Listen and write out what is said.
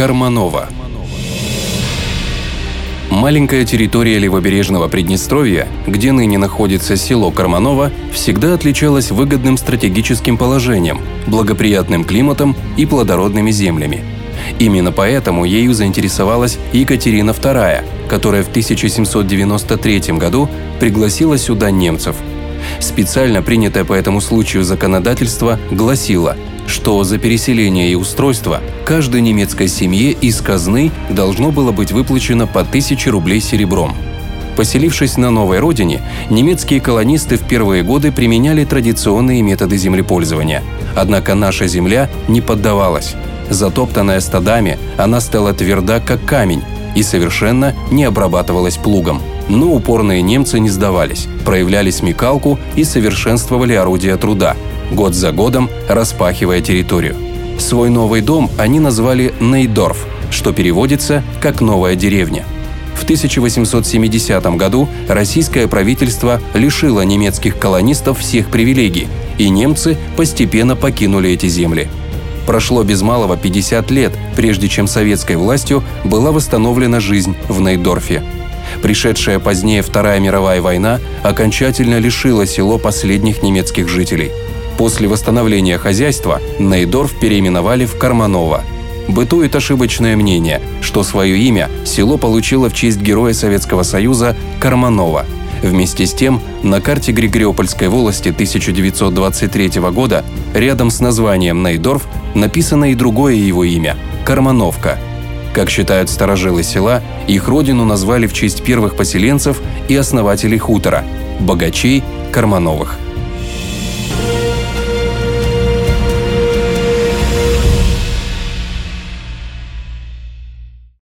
Карманова. Маленькая территория левобережного Приднестровья, где ныне находится село Карманова, всегда отличалась выгодным стратегическим положением, благоприятным климатом и плодородными землями. Именно поэтому ею заинтересовалась Екатерина II, которая в 1793 году пригласила сюда немцев. Специально принятое по этому случаю законодательство гласило – что за переселение и устройство каждой немецкой семье из казны должно было быть выплачено по 1000 рублей серебром. Поселившись на новой родине, немецкие колонисты в первые годы применяли традиционные методы землепользования. Однако наша земля не поддавалась. Затоптанная стадами, она стала тверда, как камень, и совершенно не обрабатывалась плугом. Но упорные немцы не сдавались, проявляли смекалку и совершенствовали орудия труда – год за годом распахивая территорию. Свой новый дом они назвали Нейдорф, что переводится как «новая деревня». В 1870 году российское правительство лишило немецких колонистов всех привилегий, и немцы постепенно покинули эти земли. Прошло без малого 50 лет, прежде чем советской властью была восстановлена жизнь в Нейдорфе. Пришедшая позднее Вторая мировая война окончательно лишила село последних немецких жителей – После восстановления хозяйства Нейдорф переименовали в Карманова. Бытует ошибочное мнение, что свое имя село получило в честь героя Советского Союза Карманова. Вместе с тем, на карте Григориопольской волости 1923 года рядом с названием Нейдорф написано и другое его имя – Кармановка. Как считают старожилы села, их родину назвали в честь первых поселенцев и основателей хутора – богачей Кармановых –